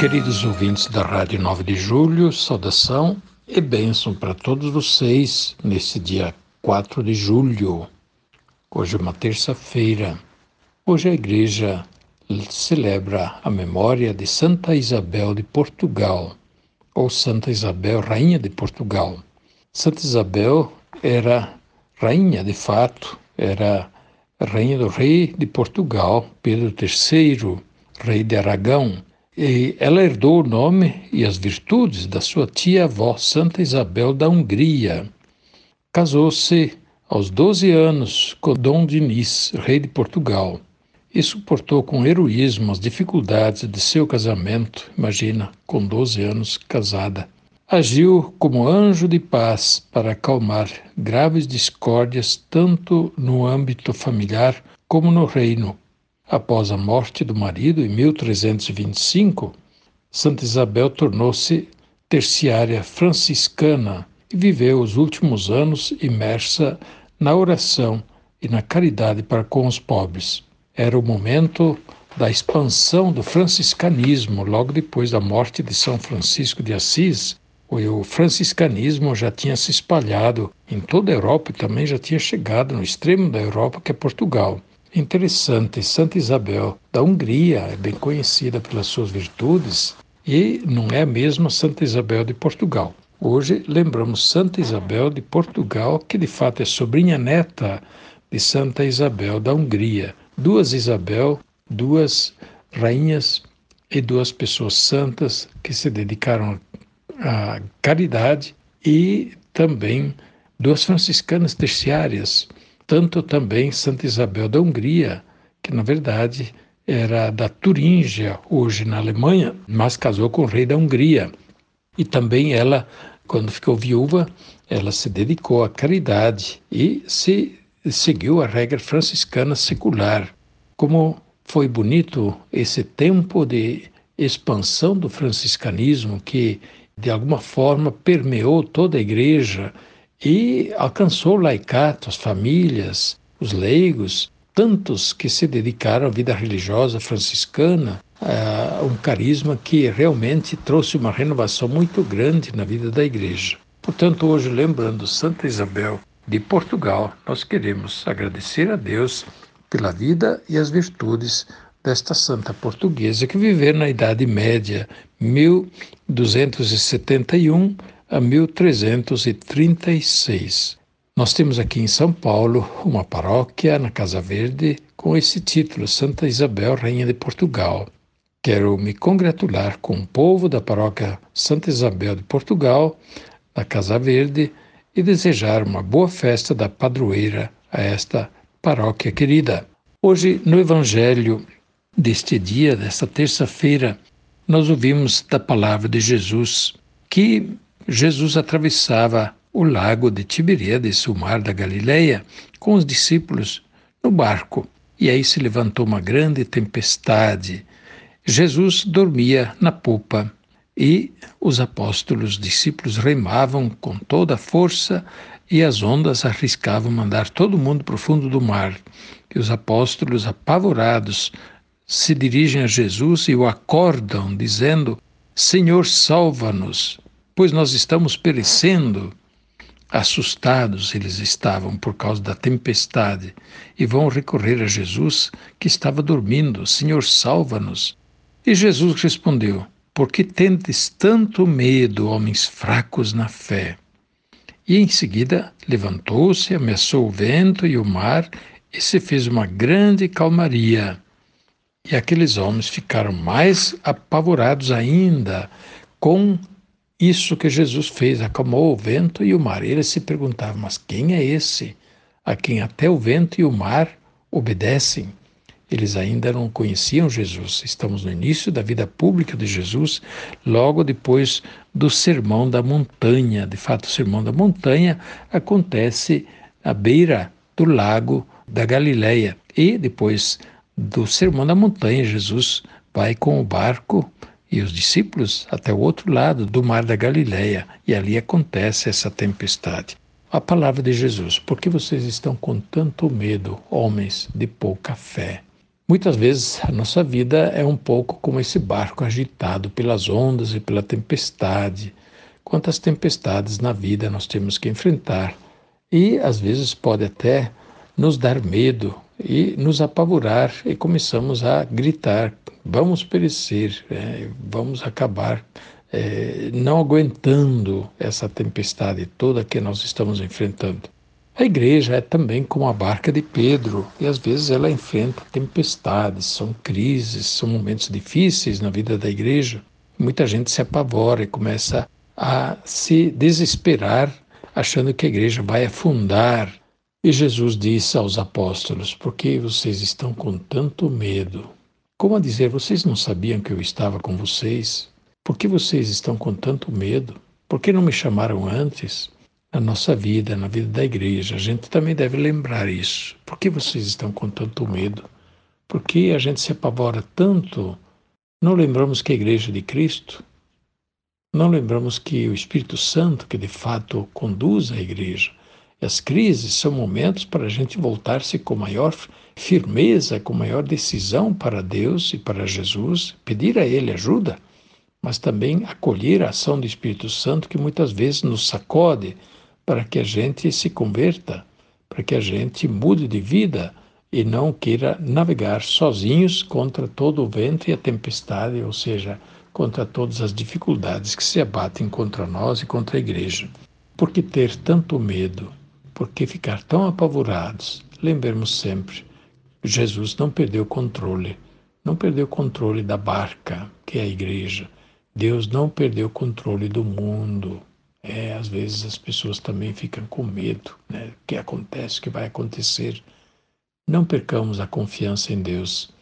Queridos ouvintes da Rádio 9 de Julho, saudação e bênção para todos vocês nesse dia 4 de julho. Hoje é uma terça-feira. Hoje a igreja celebra a memória de Santa Isabel de Portugal, ou Santa Isabel, Rainha de Portugal. Santa Isabel era rainha de fato, era rainha do rei de Portugal, Pedro III, rei de Aragão e ela herdou o nome e as virtudes da sua tia-avó, Santa Isabel da Hungria. Casou-se aos 12 anos com Dom Dinis, rei de Portugal, e suportou com heroísmo as dificuldades de seu casamento, imagina, com 12 anos casada. Agiu como anjo de paz para acalmar graves discórdias tanto no âmbito familiar como no reino, Após a morte do marido, em 1325, Santa Isabel tornou-se terciária franciscana e viveu os últimos anos imersa na oração e na caridade para com os pobres. Era o momento da expansão do franciscanismo, logo depois da morte de São Francisco de Assis. O franciscanismo já tinha se espalhado em toda a Europa e também já tinha chegado no extremo da Europa, que é Portugal. Interessante, Santa Isabel da Hungria é bem conhecida pelas suas virtudes e não é a mesma Santa Isabel de Portugal. Hoje lembramos Santa Isabel de Portugal, que de fato é sobrinha neta de Santa Isabel da Hungria. Duas Isabel, duas rainhas e duas pessoas santas que se dedicaram à caridade e também duas franciscanas terciárias tanto também Santa Isabel da Hungria, que na verdade era da Turíngia, hoje na Alemanha, mas casou com o rei da Hungria. E também ela, quando ficou viúva, ela se dedicou à caridade e se seguiu a regra franciscana secular. Como foi bonito esse tempo de expansão do franciscanismo que de alguma forma permeou toda a igreja e alcançou o laicato, as famílias, os leigos, tantos que se dedicaram à vida religiosa franciscana, a um carisma que realmente trouxe uma renovação muito grande na vida da igreja. Portanto, hoje, lembrando Santa Isabel de Portugal, nós queremos agradecer a Deus pela vida e as virtudes desta santa portuguesa que viveu na Idade Média, 1271 a 1336. Nós temos aqui em São Paulo uma paróquia na Casa Verde com esse título, Santa Isabel, Rainha de Portugal. Quero me congratular com o povo da paróquia Santa Isabel de Portugal, da Casa Verde, e desejar uma boa festa da padroeira a esta paróquia querida. Hoje, no Evangelho deste dia, desta terça-feira, nós ouvimos da palavra de Jesus que Jesus atravessava o lago de Tiberíades, o mar da Galileia, com os discípulos no barco. E aí se levantou uma grande tempestade. Jesus dormia na popa e os apóstolos, discípulos, remavam com toda a força e as ondas arriscavam mandar todo mundo para o fundo do mar. E os apóstolos, apavorados, se dirigem a Jesus e o acordam, dizendo: Senhor, salva-nos pois nós estamos perecendo. Assustados eles estavam por causa da tempestade e vão recorrer a Jesus, que estava dormindo: Senhor, salva-nos. E Jesus respondeu: Por que tendes tanto medo, homens fracos na fé? E em seguida levantou-se, ameaçou o vento e o mar e se fez uma grande calmaria. E aqueles homens ficaram mais apavorados ainda com isso que Jesus fez, acalmou o vento e o mar. Eles se perguntavam, mas quem é esse a quem até o vento e o mar obedecem? Eles ainda não conheciam Jesus. Estamos no início da vida pública de Jesus, logo depois do Sermão da Montanha. De fato, o Sermão da Montanha acontece à beira do lago da Galileia. E depois do Sermão da Montanha, Jesus vai com o barco e os discípulos até o outro lado do mar da Galileia, e ali acontece essa tempestade. A palavra de Jesus: Por que vocês estão com tanto medo, homens de pouca fé? Muitas vezes a nossa vida é um pouco como esse barco agitado pelas ondas e pela tempestade. Quantas tempestades na vida nós temos que enfrentar e às vezes pode até nos dar medo e nos apavorar e começamos a gritar: vamos perecer, é, vamos acabar é, não aguentando essa tempestade toda que nós estamos enfrentando. A igreja é também como a barca de Pedro, e às vezes ela enfrenta tempestades, são crises, são momentos difíceis na vida da igreja. Muita gente se apavora e começa a se desesperar, achando que a igreja vai afundar. E Jesus disse aos apóstolos: Por que vocês estão com tanto medo? Como a dizer, vocês não sabiam que eu estava com vocês? Por que vocês estão com tanto medo? Por que não me chamaram antes? na nossa vida, na vida da igreja. A gente também deve lembrar isso. Por que vocês estão com tanto medo? Por que a gente se apavora tanto? Não lembramos que a igreja de Cristo? Não lembramos que o Espírito Santo, que de fato conduz a igreja, as crises são momentos para a gente voltar-se com maior firmeza, com maior decisão para Deus e para Jesus, pedir a Ele ajuda, mas também acolher a ação do Espírito Santo que muitas vezes nos sacode, para que a gente se converta, para que a gente mude de vida e não queira navegar sozinhos contra todo o vento e a tempestade, ou seja, contra todas as dificuldades que se abatem contra nós e contra a igreja. Por que ter tanto medo? Por que ficar tão apavorados? Lembremos sempre, Jesus não perdeu o controle, não perdeu o controle da barca, que é a igreja. Deus não perdeu o controle do mundo. É, às vezes as pessoas também ficam com medo, né? O que acontece, o que vai acontecer. Não percamos a confiança em Deus.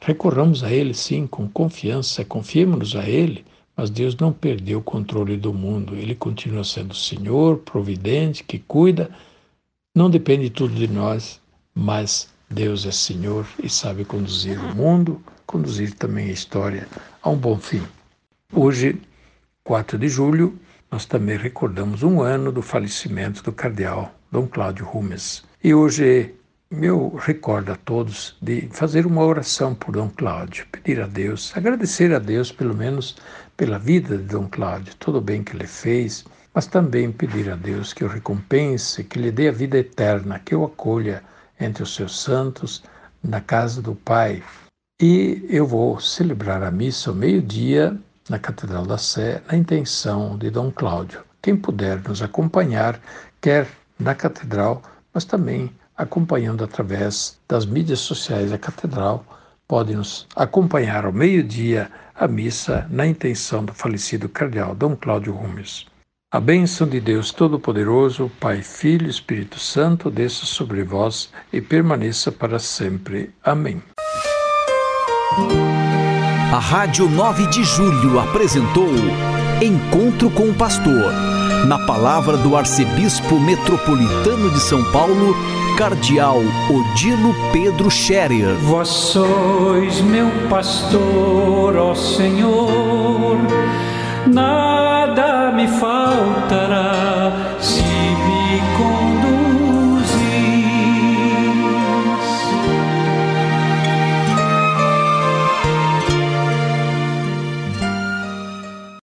Recorramos a Ele, sim, com confiança, confiemos-nos a Ele, mas Deus não perdeu o controle do mundo. Ele continua sendo o Senhor, providente, que cuida. Não depende tudo de nós, mas Deus é Senhor e sabe conduzir o mundo, conduzir também a história a um bom fim. Hoje, 4 de julho, nós também recordamos um ano do falecimento do cardeal Dom Cláudio Rumes. E hoje eu recordo a todos de fazer uma oração por Dom Cláudio, pedir a Deus, agradecer a Deus pelo menos pela vida de Dom Cláudio, todo o bem que ele fez, mas também pedir a Deus que o recompense, que lhe dê a vida eterna, que o acolha entre os seus santos na casa do Pai. E eu vou celebrar a missa ao meio-dia na Catedral da Sé, na intenção de Dom Cláudio. Quem puder nos acompanhar, quer na Catedral, mas também acompanhando através das mídias sociais da Catedral, pode nos acompanhar ao meio-dia a missa na intenção do falecido cardeal Dom Cláudio Rumes. A bênção de Deus Todo-Poderoso, Pai, Filho e Espírito Santo, desça sobre vós e permaneça para sempre. Amém. A Rádio 9 de Julho apresentou Encontro com o Pastor, na palavra do Arcebispo Metropolitano de São Paulo, Cardeal Odilo Pedro Scherer. Vós sois meu pastor, ó Senhor, na